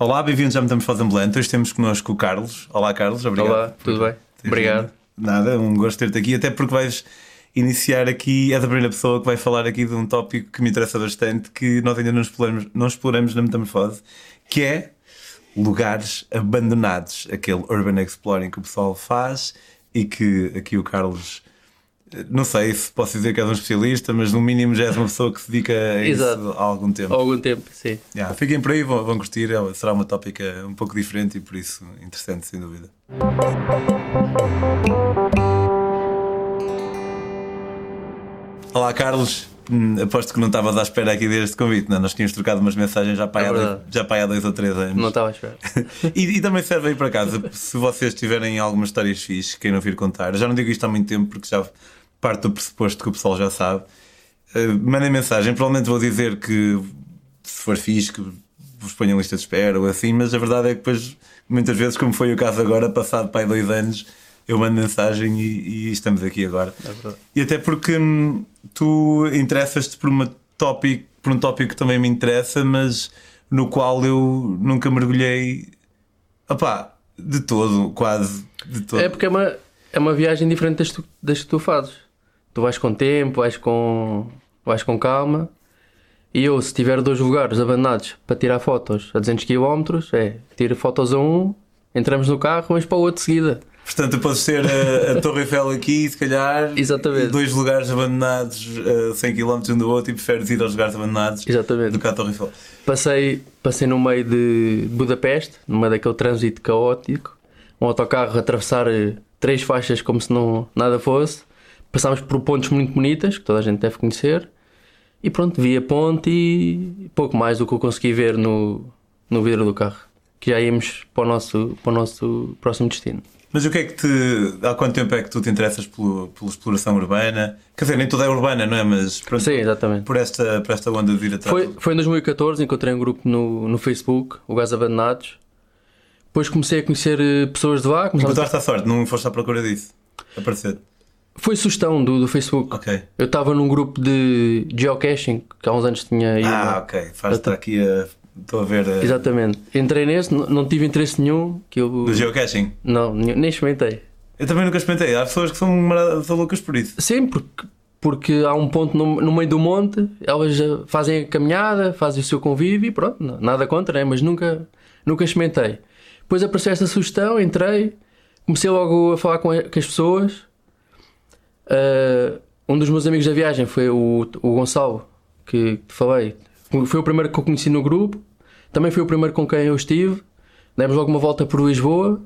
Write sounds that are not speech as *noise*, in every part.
Olá, bem-vindos à Metamorfose Ambulante. Hoje temos connosco o Carlos. Olá, Carlos. Obrigado. Olá, tudo bem? Obrigado. Nada, um gosto de ter-te aqui, até porque vais iniciar aqui, és a primeira pessoa que vai falar aqui de um tópico que me interessa bastante, que nós ainda não exploramos, não exploramos na Metamorfose, que é lugares abandonados, aquele urban exploring que o pessoal faz e que aqui o Carlos não sei se posso dizer que és um especialista, mas no mínimo já és uma pessoa que se dedica a isso há algum tempo. Há algum tempo, sim. Yeah, fiquem por aí, vão, vão curtir. é- Será uma tópica um pouco diferente e por isso interessante, sem dúvida. Olá, Carlos. Hum, aposto que não estavas à espera aqui deste convite, não? Nós tínhamos trocado umas mensagens já para, É há, já para há dois ou três anos. Não estava à espera. *laughs* E, e também serve aí para casa, se vocês tiverem algumas histórias fixes, queiram vir contar. Já não digo isto há muito tempo porque já parte do pressuposto que o pessoal já sabe. Uh, mandem mensagem, provavelmente vou dizer que se for fixe, que vos ponham em lista de espera ou assim, mas a verdade é que depois, muitas vezes, como foi o caso agora, passado para aí dois anos, eu mando mensagem e, e estamos aqui agora. É. E até porque hum, tu interessas-te por, uma por um tópico que também me interessa, mas no qual eu nunca mergulhei opá, de todo, quase de todo. É porque é uma, é uma viagem diferente das, tu, das que tu fazes. Tu vais com tempo, vais com, vais com calma. E eu, se tiver dois lugares abandonados para tirar fotos a 200 km, é tira fotos a um, entramos no carro, vamos para o outro de seguida. Portanto, podes ser a, a *laughs* Torre Eiffel aqui, se calhar, Exatamente. dois lugares abandonados a 100 km um do outro e preferes ir aos lugares abandonados Exatamente. do que à Torre Eiffel. Passei, passei no meio de Budapeste, no meio daquele trânsito caótico, um autocarro a atravessar eh, três faixas como se não nada fosse. Passámos por pontes muito bonitas, que toda a gente deve conhecer, e pronto, vi a ponte e pouco mais do que eu consegui ver no, no vidro do carro. Que já íamos para o nosso, para o nosso próximo destino. Mas o que é que te. Há quanto tempo é que tu te interessas pelo, pela exploração urbana? Quer dizer, nem toda é urbana, não é? Mas pronto, Sim, exatamente. por, esta, por esta onda de ir atrás. Foi, foi em 2014, encontrei um grupo no, no Facebook, o Gás Abandonados. Depois comecei a conhecer eh, pessoas de lá. começámos a- Encontraste a sorte, não foste à procura disso. Aparecer. Foi sugestão do, do Facebook. Ok. Eu estava num grupo de geocaching que há uns anos tinha ido. Ah, ok. Faz estar aqui a. Estou a ver. A... Exatamente. Entrei nesse, n- não tive interesse nenhum. Que eu... Do geocaching. Não, nem experimentei. Eu também nunca experimentei. Há pessoas que são, são loucas por isso. Sim, porque, porque há um ponto no, no meio do monte, elas fazem a caminhada, fazem o seu convívio e pronto, nada contra, né? mas nunca, nunca experimentei. Depois apareceu esta sugestão, entrei, comecei logo a falar com, a- com as pessoas. Ah, um dos meus amigos da viagem foi o, o Gonçalo, que te falei. Foi o primeiro que eu conheci no grupo, também foi o primeiro com quem eu estive. Demos logo uma volta por Lisboa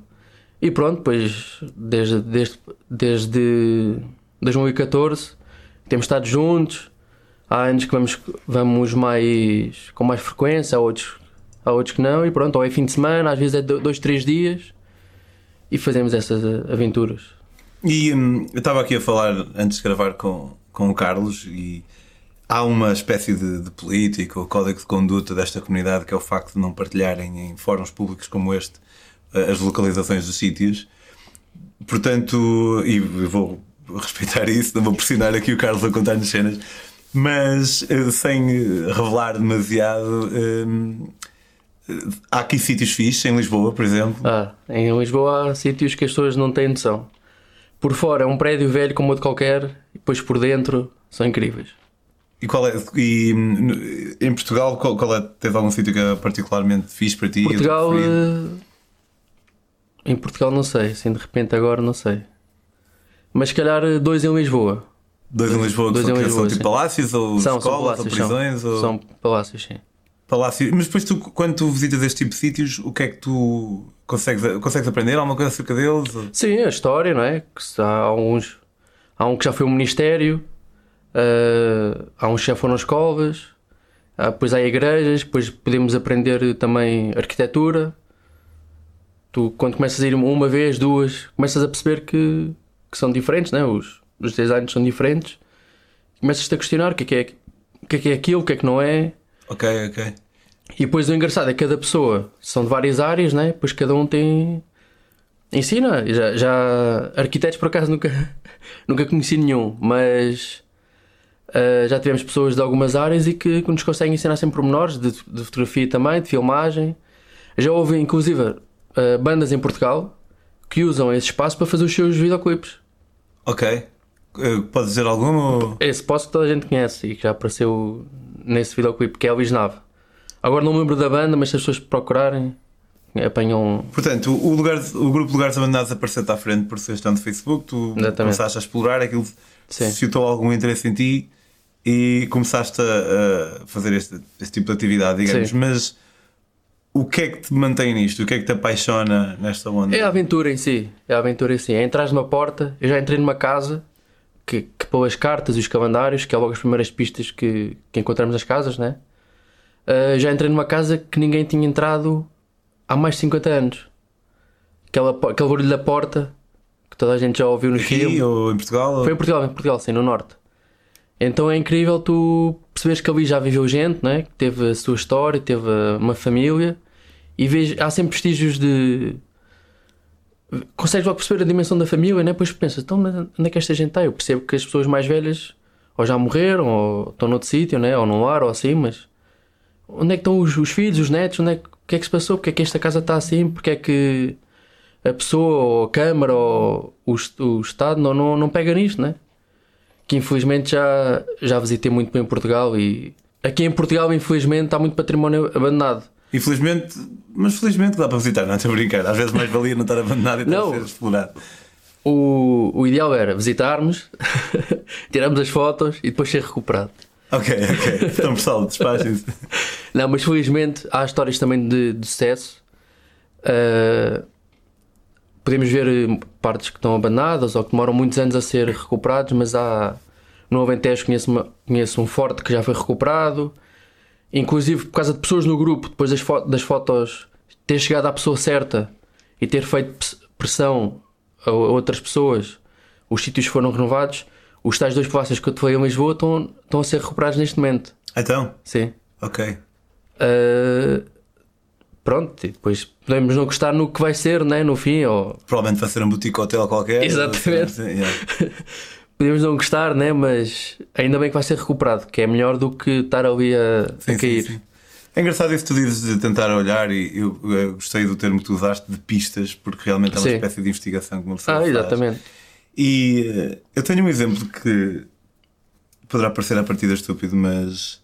e pronto, depois desde, desde, desde 2014 temos estado juntos. Há anos que vamos, vamos mais com mais frequência, há outros, há outros que não, e pronto, ou é fim de semana, às vezes é do- dois, três dias e fazemos essas aventuras. E hum, eu estava aqui a falar antes de gravar com, com o Carlos e há uma espécie de, de política ou código de conduta desta comunidade que é o facto de não partilharem em fóruns públicos como este eh, as localizações dos sítios. Portanto, e vou respeitar isso, não vou pressionar aqui o Carlos a contar-nos cenas, mas eh, sem revelar demasiado. hum, há aqui sítios fixes, em Lisboa, por exemplo. Ah, em Lisboa há sítios que as pessoas não têm noção. Por fora é um prédio velho como outro qualquer, e depois por dentro são incríveis. E qual é? E em Portugal, qual, qual é? Teve algum sítio que é particularmente fixe para ti? Portugal. Eh, Em Portugal não sei, assim de repente agora não sei. Mas se calhar eh, dois em Lisboa. Dois em Lisboa, dois são, em Lisboa, são tipo sim. palácios ou São, são escolas palácios. ou prisões? são, ou... são palácios, sim. Palácios. Mas depois tu, quando tu visitas este tipo de sítios, o que é que tu consegues, consegues aprender? Alguma coisa acerca deles? Sim, a história, não é? Há uns. Há um que já foi um ministério, eh, há uns que já foram escolas, há- depois há igrejas, depois podemos aprender também arquitetura. Tu, quando começas a ir uma vez, duas, começas a perceber que, que são diferentes, né? os, os designs são diferentes. Começas-te a questionar o que é que é, o que é que é aquilo, o que é que não é. Ok, ok. E depois o engraçado é que cada pessoa são de várias áreas, né? Depois cada um tem. Ensina. Já, já arquitetos por acaso nunca, *laughs* nunca conheci nenhum, mas ah, já tivemos pessoas de algumas áreas e que, que nos conseguem ensinar sempre pormenores de, de fotografia também, de filmagem. Já houve, inclusive, uh, bandas em Portugal que usam esse espaço para fazer os seus videoclipes. Ok. Uh, pode dizer algum? Esse posso que toda a gente conhece e que já apareceu nesse videoclipe, que é Elvis Nave. Agora não me lembro da banda, mas se as pessoas procurarem, apanham. Portanto, o, lugar, o grupo de Lugares Abandonados apareceu-te à frente por sugestão de Facebook, tu Exatamente. começaste a explorar, aquilo Sim. suscitou algum interesse em ti e começaste a, a fazer este, este tipo de atividade, digamos. Sim. Mas o que é que te mantém nisto? O que é que te apaixona nesta onda? É a aventura em si. É a aventura em si. É entrar numa porta. Eu já entrei numa casa que, que pôs as cartas e os calendários, que é logo as primeiras pistas que, que encontramos nas casas, né? Uh, já entrei numa casa que ninguém tinha entrado há mais de 50 anos. Aquela, aquele barulho da porta que toda a gente já ouviu nos Aqui filmes. ou em Portugal? Foi em Portugal, em Portugal, sim, no Norte. Então é incrível tu perceberes que ali já viveu gente, né? que teve a sua história, teve uma família e vês, há sempre vestígios de. Consegues logo perceber a dimensão da família, né? depois pensas, então mas onde é que esta gente está? Eu percebo que as pessoas mais velhas ou já morreram, ou estão noutro sítio, né? ou num lar, ou assim, mas onde é que estão os, os filhos, os netos? Onde é que, o que é que se passou? Porque é que esta casa está assim? Porque é que a pessoa, ou a Câmara, ou o, o Estado não, não, não pega nisto, né? Que infelizmente já, já visitei muito bem Portugal e aqui em Portugal, infelizmente, está muito património abandonado. Infelizmente, mas felizmente dá para visitar, não estou a brincar. Às vezes mais valia não estar abandonado e estar Não. a ser explorado. O, o ideal era visitarmos, *laughs* tirarmos as fotos e depois ser recuperado. Ok, ok. Então, pessoal, despachem-se. Não, mas felizmente há histórias também de, de sucesso. Uh, podemos ver partes que estão abandonadas ou que demoram muitos anos a ser recuperados, mas há no Alentejo conheço, uma- conheço um forte que já foi recuperado. Inclusive por causa de pessoas no grupo, depois das, fo- das fotos, ter chegado à pessoa certa e ter feito pressão a outras pessoas, os sítios foram renovados. Os tais dois palácios que eu te falei em Lisboa estão, estão a ser recuperados neste momento. Então, Sim. ok. Uh, pronto, e depois podemos não gostar no que vai ser, né? no fim, ou Provavelmente vai ser um boutique hotel qualquer. Exatamente. Sim, yeah. *laughs* podemos não gostar, né? mas ainda bem que vai ser recuperado, que é melhor do que estar ali a, a Sim, sim, cair. sim. É engraçado isso que tu dizes de tentar olhar e eu, eu gostei do termo que tu usaste de pistas, porque realmente é uma Sim. espécie de investigação que uma pessoa Ah, faz. exatamente. E eh, eu tenho um exemplo que poderá parecer à partida estúpido, mas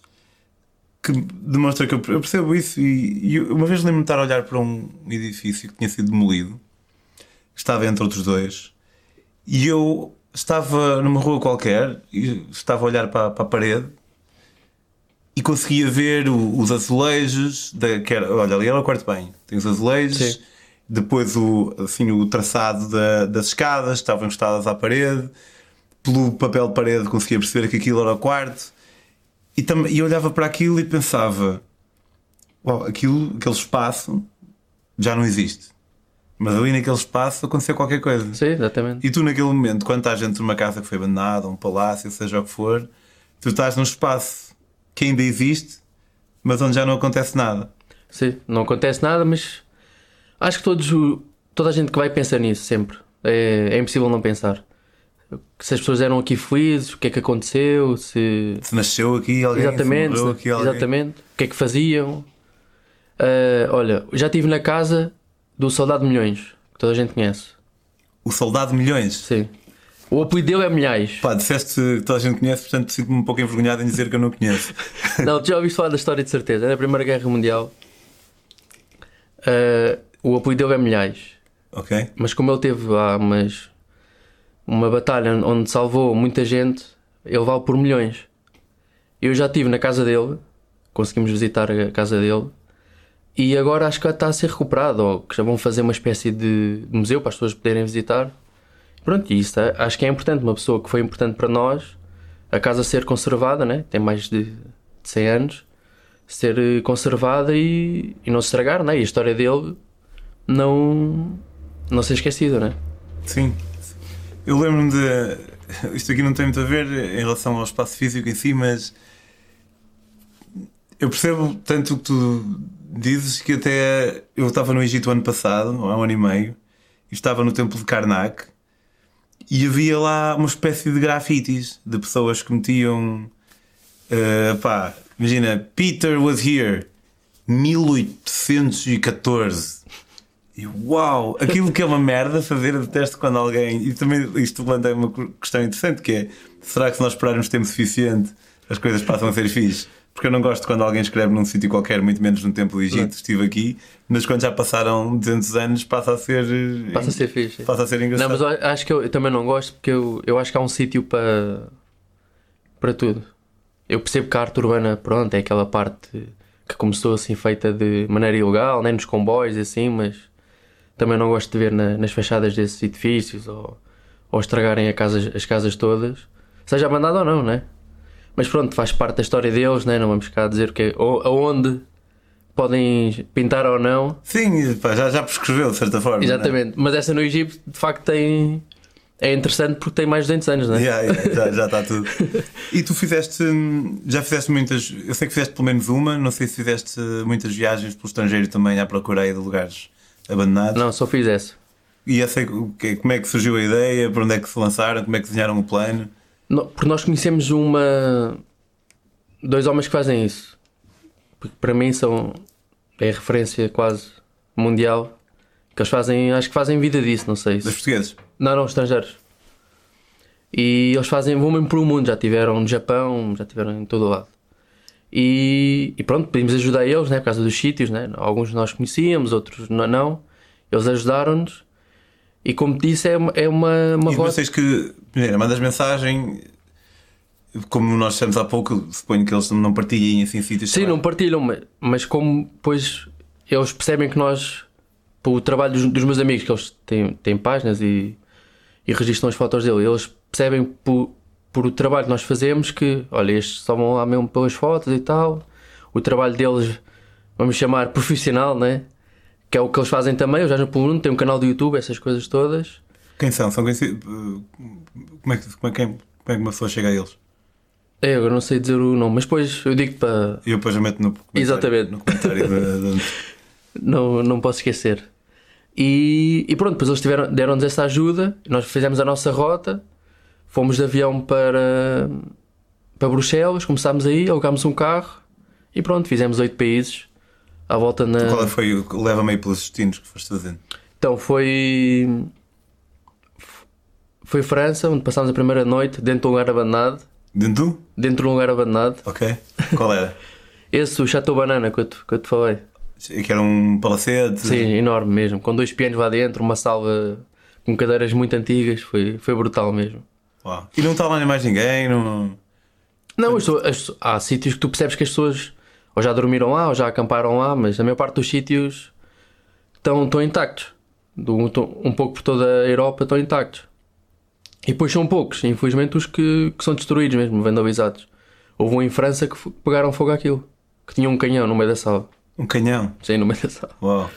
que demonstra que eu eu percebo isso. E, e uma vez lembro-me de estar a olhar para um edifício que tinha sido demolido, que estava entre outros dois, e eu estava numa rua qualquer e estava a olhar para, para a parede e conseguia ver o- os azulejos. Da, que era, olha, ali era o quarto bem, tem os azulejos. Sim. Depois o, assim, o traçado da- das escadas estavam encostadas à parede. Pelo papel de parede conseguia perceber que aquilo era o quarto. E, tam, e olhava para aquilo e pensava: Uau, aquilo, aquele espaço já não existe. Mas ali naquele espaço aconteceu qualquer coisa. Sim, exatamente. E tu, naquele momento, quando estás dentro de uma casa que foi abandonada, um palácio, seja o que for, tu estás num espaço que ainda existe, mas onde já não acontece nada. Sim, não acontece nada, mas acho que todos, toda a gente que vai pensar nisso sempre. É, é impossível não pensar. Se as pessoas eram aqui felizes, o que é que aconteceu, se. Se nasceu aqui alguém, Exatamente, se morreu aqui alguém. exatamente. O que é que faziam? Ah, olha, já estive na casa do Soldado de Milhões, que toda a gente conhece. O Soldado de Milhões. Sim. O apelido dele é Milhais. Pá, disseste que toda a gente conhece, portanto sinto-me um pouco envergonhado em dizer que eu não conheço. *laughs* Não, tu já ouviste falar da história de certeza. É da Primeira Guerra Mundial. Ah, o apelido dele é Milhais. ok? Mas como ele teve lá umas, uma batalha onde salvou muita gente, ele vale por milhões. Eu já estive na casa dele, conseguimos visitar a casa dele, e agora acho que está a ser recuperado, ou que já vão fazer uma espécie de museu para as pessoas poderem visitar. Pronto, e isso é- acho que é importante. Uma pessoa que foi importante para nós, a casa ser conservada, né? tem mais de, de 100 anos, ser eh, conservada e, e não se estragar, né? e a história dele não, não ser esquecida, né? Sim. Eu lembro-me de. Isto aqui não tem muito a ver em relação ao espaço físico em si, mas. Eu percebo tanto que tu dizes que até. Eu estava no Egito ano passado, há um ano e meio, e estava no templo de Karnak, e havia lá uma espécie de grafites de pessoas que metiam. eh, pá, imagina, Peter was here. 1814. E uau! Aquilo que é uma merda fazer, eu detesto quando alguém. E também isto levanta uma questão interessante que é: será que se nós esperarmos tempo suficiente as coisas passam a ser fixe? Porque eu não gosto quando alguém escreve num sítio qualquer, muito menos no tempo do Egito, estive aqui, mas quando já passaram 200 anos passa a ser. Passa a ser fixe. Passa a ser engraçado. Não, mas eu acho que eu, eu também não gosto porque eu, eu acho que há um sítio para. para tudo. Eu percebo que a arte urbana, pronto, é aquela parte que começou assim feita de maneira ilegal, nem nos comboios e assim, mas também não gosto de ver na, nas fachadas desses edifícios ou, ou estragarem casa, as casas todas, seja abandonado ou não, né? Mas pronto, faz parte da história deles, né? não vamos cá dizer o que aonde podem pintar ou não. Sim, pá, já, já prescreveu de certa forma. Exatamente, mas essa no Egito de facto tem. É interessante porque tem mais de 200 anos, não é? Yeah, yeah, já, já está tudo. *laughs* e tu fizeste, já fizeste muitas, eu sei que fizeste pelo menos uma, não sei se fizeste muitas viagens pelo estrangeiro também à procura aí de lugares abandonados. Não, só fiz essa. E essa, como é que surgiu a ideia, para onde é que se lançaram, como é que desenharam o plano? Porque nós conhecemos uma. dois homens que fazem isso. Porque para mim são. é referência quase mundial. Que eles fazem. acho que fazem vida disso, não sei. Dos portugueses? Não, não, estrangeiros. E eles fazem. vão mesmo por o mundo. Já tiveram no Japão, já tiveram em todo o lado. E, e pronto, pedimos ajuda a eles, né, por causa dos sítios, né? Alguns nós conhecíamos, outros não. Eles ajudaram-nos e como te disse, é uma, é uma, uma e rota. vocês que, primeiro, mandas mensagem, como nós dissemos há pouco, suponho que eles não partilhem assim sítios. Sim, não partilham, mas como depois eles percebem que nós, o trabalho dos, dos, meus amigos, que eles têm, têm páginas e, e registram as fotos dele, eles percebem por, por o trabalho que nós fazemos que, olha, estes só vão lá mesmo pelas fotos e tal. O trabalho deles, vamos chamar profissional, né? Que é o que eles fazem também. Eu já no Mundo tem um canal do YouTube, essas coisas todas. Quem são? São conhecidos? Como é que, como é que, como é que uma pessoa chega a eles? É, eu não sei dizer o nome, mas depois eu digo para. E eu depois eu meto no comentário. Exatamente. No comentário de, de... *laughs* não, não posso esquecer. E, e pronto, depois eles deram-nos essa ajuda, nós fizemos a nossa rota, fomos de avião para, para Bruxelas, começámos aí, alugámos um carro e pronto, fizemos oito países à volta na. Qual é foi o leva-me aí pelos destinos que foste fazendo? Então foi. Foi França, onde passámos a primeira noite dentro de um lugar abandonado. Dentro? Dentro de um lugar abandonado. Ok. Qual era? *laughs* Esse, o Chateau Banana que eu te, que eu te falei. Que era um palacete? Sim, enorme mesmo. Com dois pianos lá dentro, uma sala com cadeiras muito antigas. Foi, foi brutal mesmo. Uau. E não está lá nem mais ninguém? Não, não as, as, há sítios que tu percebes que as pessoas ou já dormiram lá, ou já acamparam lá, mas a maior parte dos sítios estão, estão intactos. Um pouco por toda a Europa estão intactos. E depois são poucos, infelizmente, os que, que são destruídos mesmo, vandalizados. Houve um em França que pegaram fogo àquilo, que tinha um canhão no meio da sala. Um canhão? Sim, no meio da sala. Uau.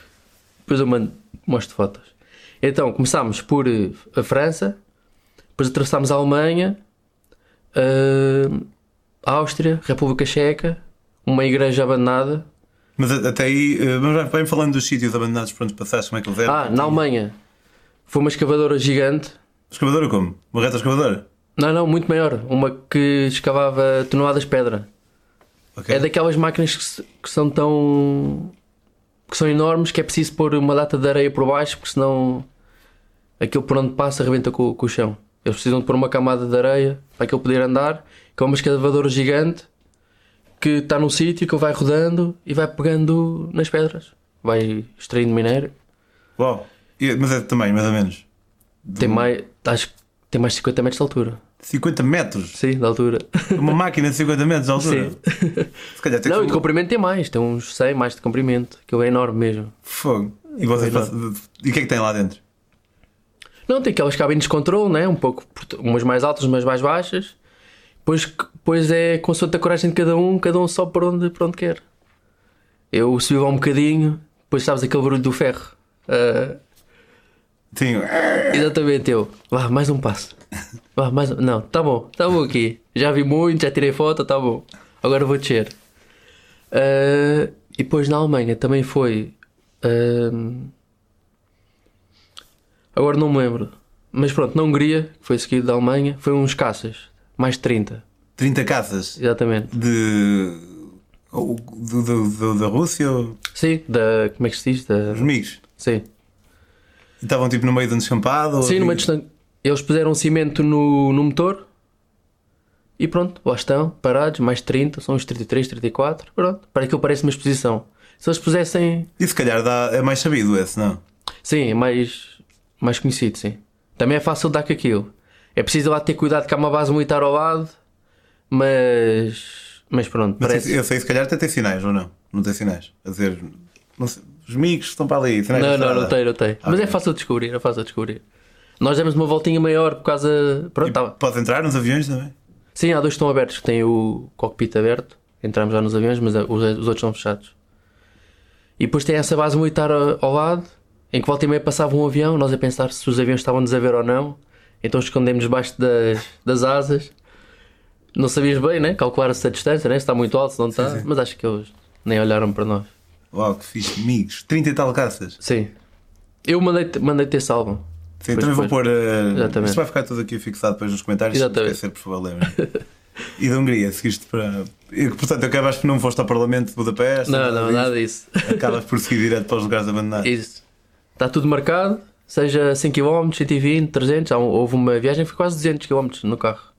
Depois eu mando, mostro fotos. Então, começámos por eh, a França, depois atravessámos a Alemanha, a Áustria, República Checa, uma igreja abandonada. Mas até aí, eh, mas vem falando dos sítios abandonados para onde passaste, como é que eles eram? Ah, na Alemanha foi uma escavadora gigante. Escavadora como? Uma reta escavadora? Não, não, muito maior. Uma que escavava toneladas de pedra. Okay. É daquelas máquinas que, que, são tão. que são enormes que é preciso pôr uma data de areia por baixo porque senão aquilo por onde passa arrebenta com, com o chão. Eles precisam de pôr uma camada de areia para aquilo poder andar. Que é uma escavadora gigante que está num sítio que vai rodando e vai pegando nas pedras. Vai extraindo minério. Uau! Mas é também, mais ou menos. Tem mais. Acho que tem mais de 50 metros de altura. 50 metros? Sim, de altura. Uma máquina de 50 metros de altura? Sim. Se calhar tem Não, que... de comprimento tem mais, tem uns 100 mais de comprimento, que é enorme mesmo. Fogo. E, vocês é passam... e o que é que tem lá dentro? Não, tem aquelas cabines de controle, né? um pouco, umas mais altas, umas mais baixas. Pois, pois é consoante a coragem de cada um, cada um só por onde, por onde quer. Eu subi um bocadinho, depois sabes aquele barulho do ferro. Uh, Sim. Exatamente, eu. Vá, mais um passo. Vá, mais um. Não, tá bom, tá bom aqui. Já vi muito, já tirei foto, tá bom. Agora vou descer. Uh, e depois na Alemanha também foi. Uh, agora não me lembro. Mas pronto, na Hungria, que foi seguido da Alemanha, foi uns caças mais de 30. 30 caças? Exatamente. De. O- do- do- do- da Rússia? ou- Sim, da. Como é que se diz? Da, Os amigos? sim. E estavam tipo no meio de um descampado? ou Sim, numa distância. Eles puseram cimento no, no motor e pronto, lá estão, parados, mais 30, são uns 33, 34, pronto, para aquilo parece uma exposição. Se eles pusessem. E se calhar dá, é mais sabido esse, não? Sim, é mais, mais conhecido, sim. Também é fácil dar com aquilo. É preciso lá ter cuidado que há uma base militar ao lado, mas. Mas pronto, Mas parece. eu sei se calhar até tem sinais ou não? Não tem sinais. A dizer, sei, os amigos estão para ali. Sinais Não, não, não tem, não tem. Mas Ok. é fácil de descobrir, é fácil de descobrir. Nós demos uma voltinha maior por causa. Pronto, tava- Pode entrar nos aviões também? Sim, há dois que estão abertos, que têm o cockpit aberto, entramos já nos aviões, mas os, os outros estão fechados. E depois tem essa base militar ao, ao lado, em que volta e meia passava um avião, nós a pensar se os aviões estavam-nos a ver ou não, então escondemos debaixo das, das asas. Não sabias bem, né? Calcular-se a distância, né? Se está muito alto, se não está, sim. mas acho que eles nem olharam para nós. Uau, que fixe, amigos. 30 e tal caças. Sim. Eu mandei, mandei ter salvo. Sim, Pois, também vou pôr. Uh, Exatamente. isto vai ficar tudo aqui fixado depois nos comentários. Exatamente. Se esquecer, por favor, e da Hungria, seguiste para. e, Portanto, acabas por não foste ao Parlamento de Budapeste. Não, não, disso. nada disso. Acabas por seguir direto para os lugares abandonados. Isso. Está tudo marcado, seja 100 km, 120, 300. Há um- Houve uma viagem que foi quase 200 km no carro.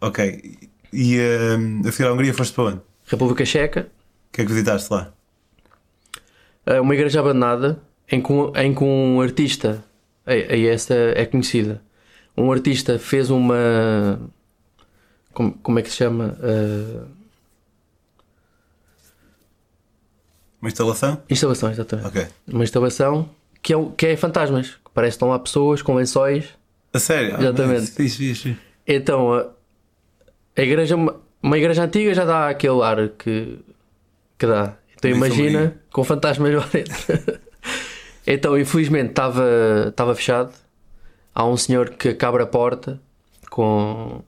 Ok. E uh, a seguir à Hungria foste para onde? O República Checa, que é que visitaste lá? eh, uma igreja abandonada em que um, em que um artista, e essa é conhecida, um artista fez uma. Como, como é que se chama? Eh, Uma instalação? instalação, exatamente. Ok. Uma instalação que é, que é fantasmas, que parece que estão lá pessoas com lençóis. A sério? Exatamente. Ah, fixe, fixe, fixe. Então, a, a igreja, uma igreja antiga já dá aquele ar que, que dá. Então Bem imagina com fantasmas lá dentro. *laughs* então, infelizmente, estava fechado. Há um senhor que abre a porta com,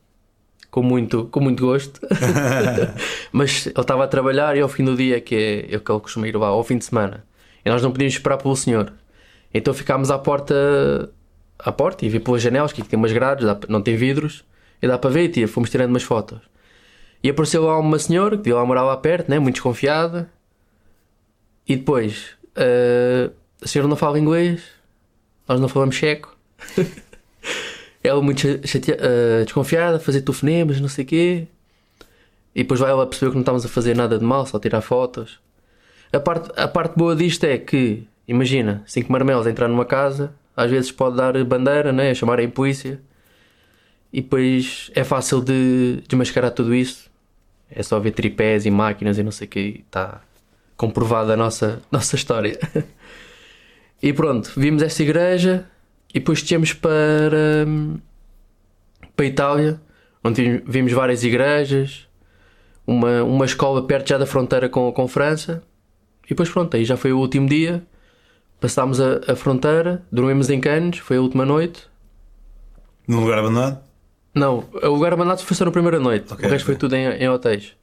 com, muito, com muito gosto. *laughs* *laughs* Mas ele estava a trabalhar e ao fim do dia, que é, é o que ele costuma ir lá, ao fim de semana. E nós não podíamos esperar pelo senhor. Então ficámos à porta, à porta e vi pelas janelas, que tem umas grades, não tem vidros, e dá para ver, e tia, fomos tirando umas fotos. E apareceu lá uma senhora que devia lá morar lá perto, né, muito desconfiada. E depois, eh, a senhora não fala inglês, nós não falamos checo. *laughs* ela muito eh, desconfiada, fazer telefonemas, não sei o quê. E depois vai ela perceber que não estávamos a fazer nada de mal, só tirar fotos. A parte, a parte boa disto é que, imagina, cinco marmelos a entrar numa casa, às vezes pode dar bandeira, né? chamarem a polícia. E depois é fácil de desmascarar tudo isso. É só ver tripés e máquinas e não sei o que. Está comprovada a nossa, *laughs* nossa história. e pronto, vimos essa igreja e depois tínhamos para, hum, para a Itália, onde vimos, vimos várias igrejas, uma, uma escola perto já da fronteira com, com França. E depois pronto, aí já foi o último dia. Passámos a, a fronteira, dormimos em Cannes, foi a última noite. Num lugar abandonado? Não, o lugar abandonado foi só na primeira noite. Ok, o resto ok. foi tudo em, em hotéis.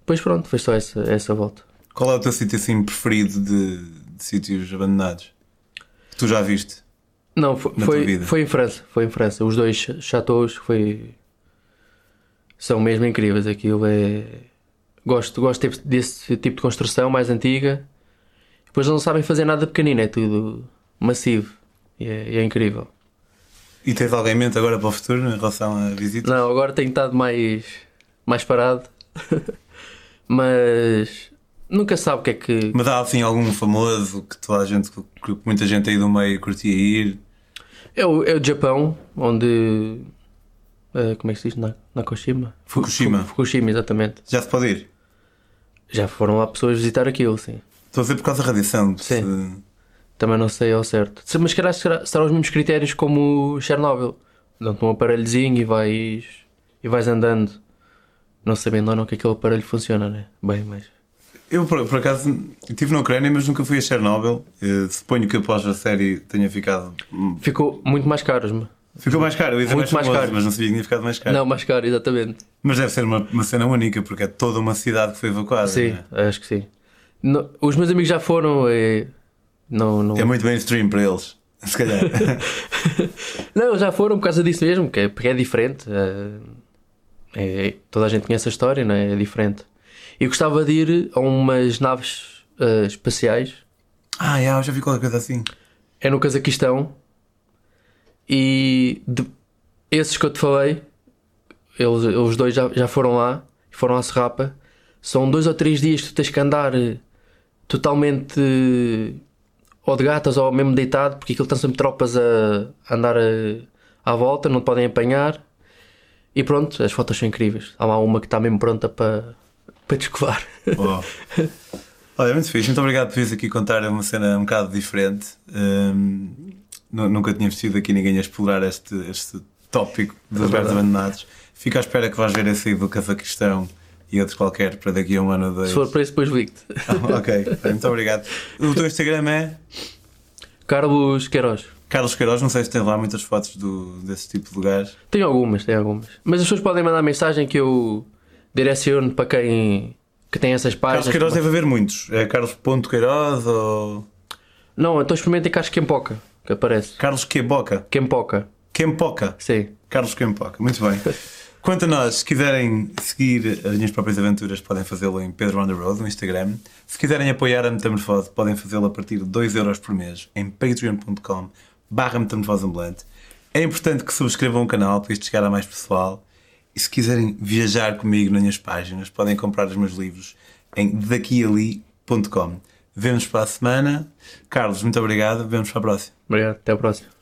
Depois pronto, foi só essa, essa volta. Qual é o teu sítio assim preferido de, de sítios abandonados? Que tu já viste? Não, foi, foi, foi em França. Foi em França. Os dois chateaus foi... são mesmo incríveis. Aquilo é. Gosto, gosto desse- desse tipo de construção mais antiga. Depois não sabem fazer nada pequenino, é tudo massivo. E é, e é incrível. E tens alguém em mente agora para o futuro em relação à visita? Não, agora tenho estado mais, mais parado. *laughs* Mas nunca sabe o que é que. Mas há assim algum famoso que toda a gente, que muita gente aí do meio curtia ir? É o, é o Japão, onde. eh, como é que se diz? Na, Nakoshima? Fu- Fukushima. Fu- Fukushima, exatamente. Já se pode ir? Já foram lá pessoas visitar aquilo, sim. Estou a dizer por causa da radiação. se- Também não sei ao certo. Se- Mas calhar será, serão os mesmos critérios como o Chernobyl. Dão-te um aparelhozinho e vais, e vais andando. Não sabendo ou não que aquele aparelho funciona, né? Bem, mas. Eu, por, por acaso, estive na Ucrânia, mas nunca fui a Chernobyl. Eh, suponho que após a série tenha ficado. Ficou muito mais caro. Ficou mais caro, eu ia dizer Muito mais, famoso, caro. mas não sabia que tinha ficado mais caro. Não, mais caro, exatamente. Mas deve ser uma, uma cena única, porque é toda uma cidade que foi evacuada. Sim, não é? acho que sim. No- os meus amigos já foram e. Não, não... É muito mainstream para eles, se calhar. *laughs* não, já foram por causa disso mesmo, que é, porque é diferente. é- é- toda a gente conhece a história, não é? É diferente. E gostava de ir a umas naves uh, espaciais. Ah, yeah, eu já vi qualquer coisa assim. É no Cazaquistão. E de, esses que eu te falei, eles, os dois já, já foram lá, foram à Serrapa. São dois ou três dias que tu tens que andar eh, totalmente eh, ou de gatas ou mesmo deitado, porque aquilo estão sempre tropas a andar a, à volta, não te podem apanhar. E pronto, as fotos são incríveis. Há lá uma que está mesmo pronta para, para descovar. *laughs* Olha, muito fixe. Muito obrigado por vir aqui contar uma cena um bocado diferente. Um, nunca tinha vestido aqui ninguém a explorar este, este tópico dos lugares abandonados. Fico à espera que vais ver esse aí do Cazaquistão e outros qualquer para daqui a um ano ou dois. Se for para isso, depois ligo-te. Ah, ok, muito obrigado. O teu Instagram é? Carlos Queiroz. Carlos Queiroz, não sei se tem lá muitas fotos do, desse tipo de lugares. Tem algumas, tem algumas. Mas as pessoas podem mandar mensagem que eu direciono para quem que tem essas páginas. Carlos Queiroz deve haver muitos. É Carlos.Queiroz ou. Não, então experimentem Carlos Quempoca, que aparece. Carlos Queboca. Quempoca. Quempoca? Sim. Carlos Quempoca, muito bem. *laughs* Quanto a nós, se quiserem seguir as minhas próprias aventuras, podem fazê-lo em Pedro on the Road no Instagram. Se quiserem apoiar a Metamorfose, podem fazê-lo a partir de 2€ por mês em patreon.com barra metamorfoseambulante. É importante que subscrevam o canal para isto chegar a mais pessoal. E se quiserem viajar comigo nas minhas páginas, podem comprar os meus livros em daquiali.com. Vemos para a semana. Carlos, muito obrigado. Vemos para a próxima. Obrigado. Até a próxima.